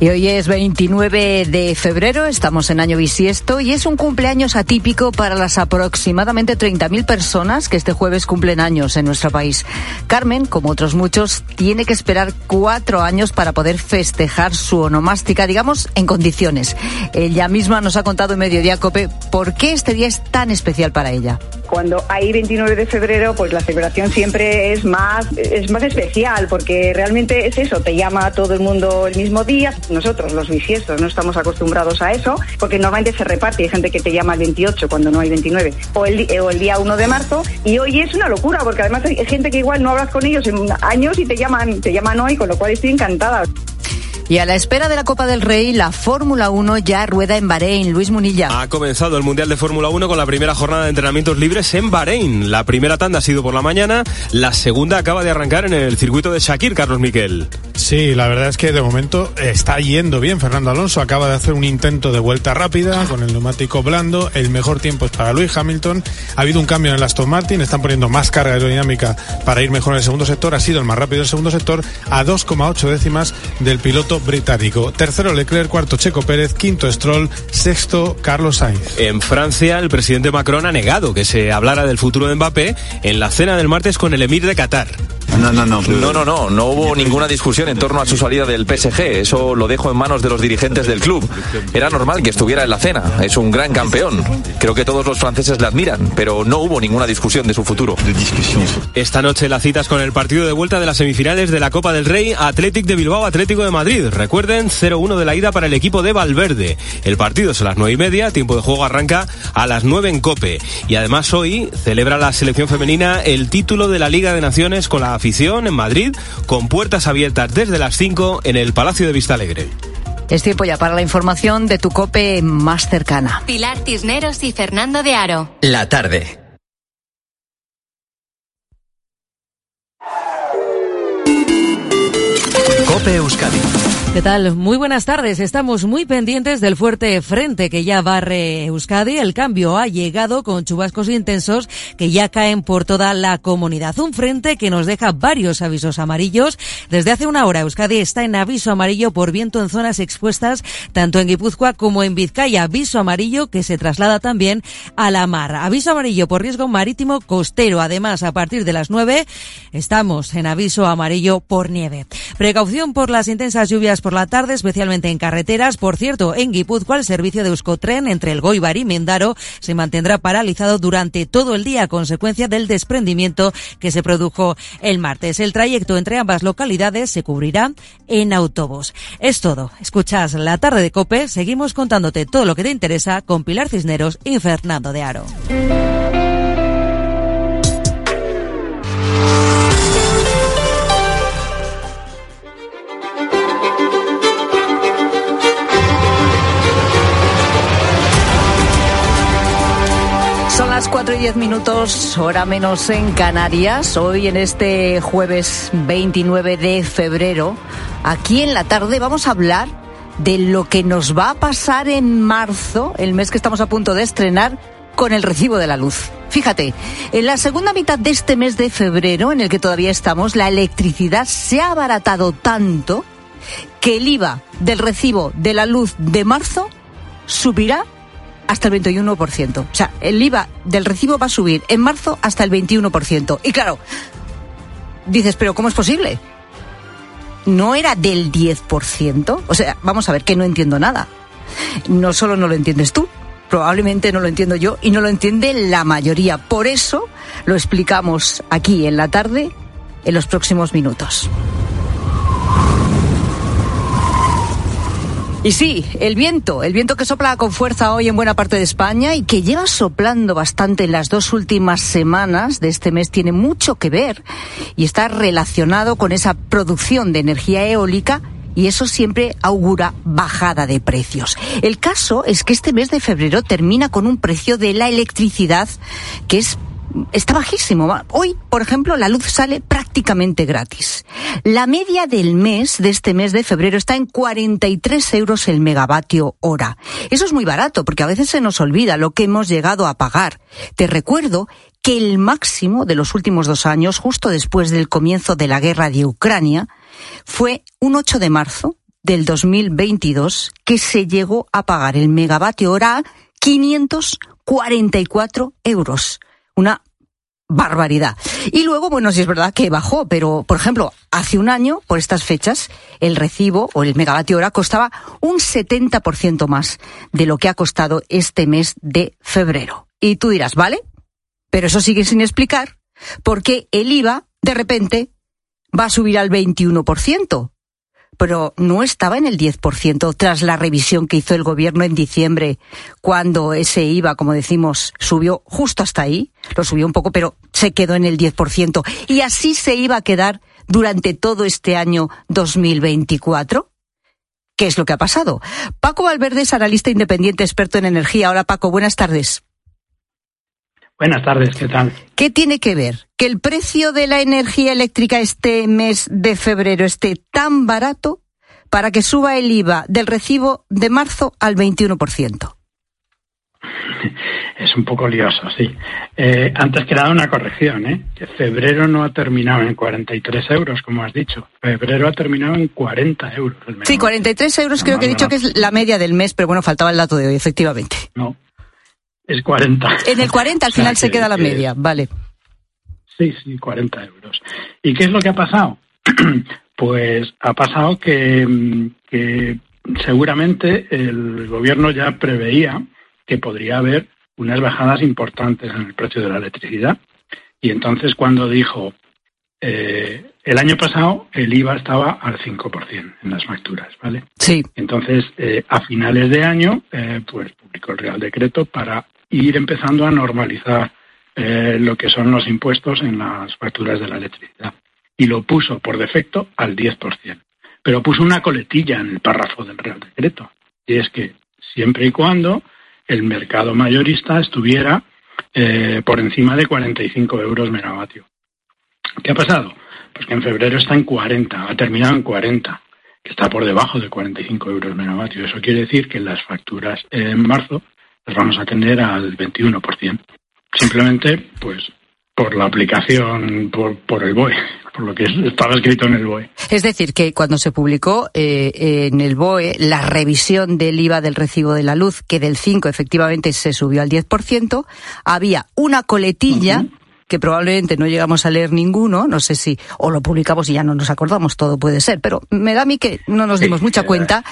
Y hoy es 29 de febrero, estamos en año bisiesto y es un cumpleaños atípico para las aproximadamente 30.000 personas que este jueves cumplen años en nuestro país. Carmen, como otros muchos, tiene que esperar cuatro años para poder festejar su onomástica, digamos, en condiciones. Ella misma nos ha contado en Mediodía Cope por qué este día es tan especial para ella. Cuando hay 29 de febrero, pues la celebración siempre es más, es más especial porque realmente es eso, te llama a todo el mundo el mismo día, nosotros, los bisiestos, no estamos acostumbrados a eso, porque normalmente se reparte. Hay gente que te llama el 28 cuando no hay 29, o el, o el día 1 de marzo. Y hoy es una locura, porque además hay gente que igual no hablas con ellos en años y te llaman, te llaman hoy, con lo cual estoy encantada. Y a la espera de la Copa del Rey, la Fórmula 1 ya rueda en Bahrein. Luis Munilla. Ha comenzado el Mundial de Fórmula 1 con la primera jornada de entrenamientos libres en Bahrein. La primera tanda ha sido por la mañana, la segunda acaba de arrancar en el circuito de Shakir, Carlos Miquel. Sí, la verdad es que de momento está yendo bien. Fernando Alonso acaba de hacer un intento de vuelta rápida con el neumático blando. El mejor tiempo es para Luis Hamilton. Ha habido un cambio en el Aston Martin, están poniendo más carga aerodinámica para ir mejor en el segundo sector. Ha sido el más rápido del segundo sector a 2,8 décimas del piloto británico. Tercero Leclerc, cuarto Checo Pérez, quinto Stroll, sexto Carlos Sainz. En Francia, el presidente Macron ha negado que se hablara del futuro de Mbappé en la cena del martes con el emir de Qatar. No, no, no. No, no, no. No hubo ninguna discusión en torno a su salida del PSG. Eso lo dejo en manos de los dirigentes del club. Era normal que estuviera en la cena. Es un gran campeón. Creo que todos los franceses le admiran, pero no hubo ninguna discusión de su futuro. Esta noche las citas con el partido de vuelta de las semifinales de la Copa del Rey, Athletic de Bilbao, Atlético de Madrid. Recuerden, 0-1 de la ida para el equipo de Valverde. El partido es a las 9 y media, tiempo de juego arranca a las 9 en Cope. Y además hoy celebra la selección femenina el título de la Liga de Naciones con la afición en Madrid, con puertas abiertas desde las 5 en el Palacio de Vistalegre. Es tiempo ya para la información de tu cope más cercana. Pilar Cisneros y Fernando de Aro. La tarde. Cope Euskadi. ¿Qué tal? Muy buenas tardes. Estamos muy pendientes del fuerte frente que ya barre Euskadi. El cambio ha llegado con chubascos intensos que ya caen por toda la comunidad. Un frente que nos deja varios avisos amarillos. Desde hace una hora Euskadi está en aviso amarillo por viento en zonas expuestas tanto en Guipúzcoa como en Vizcaya. Aviso amarillo que se traslada también a la mar. Aviso amarillo por riesgo marítimo costero. Además, a partir de las 9 estamos en aviso amarillo por nieve. Precaución por las intensas lluvias por la tarde, especialmente en carreteras. Por cierto, en Guipúzcoa el servicio de Euskotren entre el Goibar y Mendaro se mantendrá paralizado durante todo el día a consecuencia del desprendimiento que se produjo el martes. El trayecto entre ambas localidades se cubrirá en autobús. Es todo. Escuchas la tarde de Cope. Seguimos contándote todo lo que te interesa con Pilar Cisneros y Fernando de Aro. Las 4 y 10 minutos, hora menos en Canarias. Hoy en este jueves 29 de febrero, aquí en la tarde vamos a hablar de lo que nos va a pasar en marzo, el mes que estamos a punto de estrenar, con el recibo de la luz. Fíjate, en la segunda mitad de este mes de febrero, en el que todavía estamos, la electricidad se ha abaratado tanto que el IVA del recibo de la luz de marzo subirá hasta el 21%. O sea, el IVA del recibo va a subir en marzo hasta el 21%. Y claro, dices, pero ¿cómo es posible? ¿No era del 10%? O sea, vamos a ver, que no entiendo nada. No solo no lo entiendes tú, probablemente no lo entiendo yo y no lo entiende la mayoría. Por eso lo explicamos aquí en la tarde en los próximos minutos. Y sí, el viento, el viento que sopla con fuerza hoy en buena parte de España y que lleva soplando bastante en las dos últimas semanas de este mes tiene mucho que ver y está relacionado con esa producción de energía eólica y eso siempre augura bajada de precios. El caso es que este mes de febrero termina con un precio de la electricidad que es está bajísimo. Hoy, por ejemplo, la luz sale prácticamente gratis. La media del mes, de este mes de febrero, está en 43 euros el megavatio hora. Eso es muy barato, porque a veces se nos olvida lo que hemos llegado a pagar. Te recuerdo que el máximo de los últimos dos años, justo después del comienzo de la guerra de Ucrania, fue un 8 de marzo del 2022 que se llegó a pagar el megavatio hora a 544 euros una barbaridad. Y luego, bueno, sí es verdad que bajó, pero, por ejemplo, hace un año, por estas fechas, el recibo o el megavatio hora costaba un 70% más de lo que ha costado este mes de febrero. Y tú dirás, ¿vale? Pero eso sigue sin explicar por qué el IVA, de repente, va a subir al 21% pero no estaba en el 10% tras la revisión que hizo el gobierno en diciembre, cuando ese IVA, como decimos, subió justo hasta ahí, lo subió un poco, pero se quedó en el 10%. Y así se iba a quedar durante todo este año 2024. ¿Qué es lo que ha pasado? Paco Valverde es analista independiente experto en energía. Hola Paco, buenas tardes. Buenas tardes, ¿qué tal? ¿Qué tiene que ver que el precio de la energía eléctrica este mes de febrero esté tan barato para que suba el IVA del recibo de marzo al 21%? Es un poco lioso, sí. Eh, antes que nada, una corrección, ¿eh? Que febrero no ha terminado en 43 euros, como has dicho. Febrero ha terminado en 40 euros. sí, 43 euros creo que he dicho que es la media del mes, pero bueno, faltaba el dato de hoy, efectivamente. No, es 40. En el 40 al final se queda la media, vale. Sí, sí, 40 euros. ¿Y qué es lo que ha pasado? pues ha pasado que, que seguramente el gobierno ya preveía que podría haber unas bajadas importantes en el precio de la electricidad. Y entonces cuando dijo, eh, el año pasado el IVA estaba al 5% en las facturas, ¿vale? Sí. Entonces, eh, a finales de año, eh, pues publicó el Real Decreto para ir empezando a normalizar eh, lo que son los impuestos en las facturas de la electricidad. y lo puso por defecto al 10%. Pero puso una coletilla en el párrafo del Real Decreto. Y es que siempre y cuando el mercado mayorista estuviera eh, por encima de 45 euros megavatio. ¿Qué ha pasado? Pues que en febrero está en 40, ha terminado en 40, que está por debajo de 45 euros megavatio. Eso quiere decir que las facturas en marzo las vamos a tener al 21%. Simplemente, pues, por la aplicación, por, por el BOE, por lo que estaba escrito en el BOE. Es decir, que cuando se publicó eh, en el BOE la revisión del IVA del recibo de la luz, que del 5 efectivamente se subió al 10%, había una coletilla. que probablemente no llegamos a leer ninguno, no sé si, o lo publicamos y ya no nos acordamos, todo puede ser, pero me da a mí que no nos dimos mucha cuenta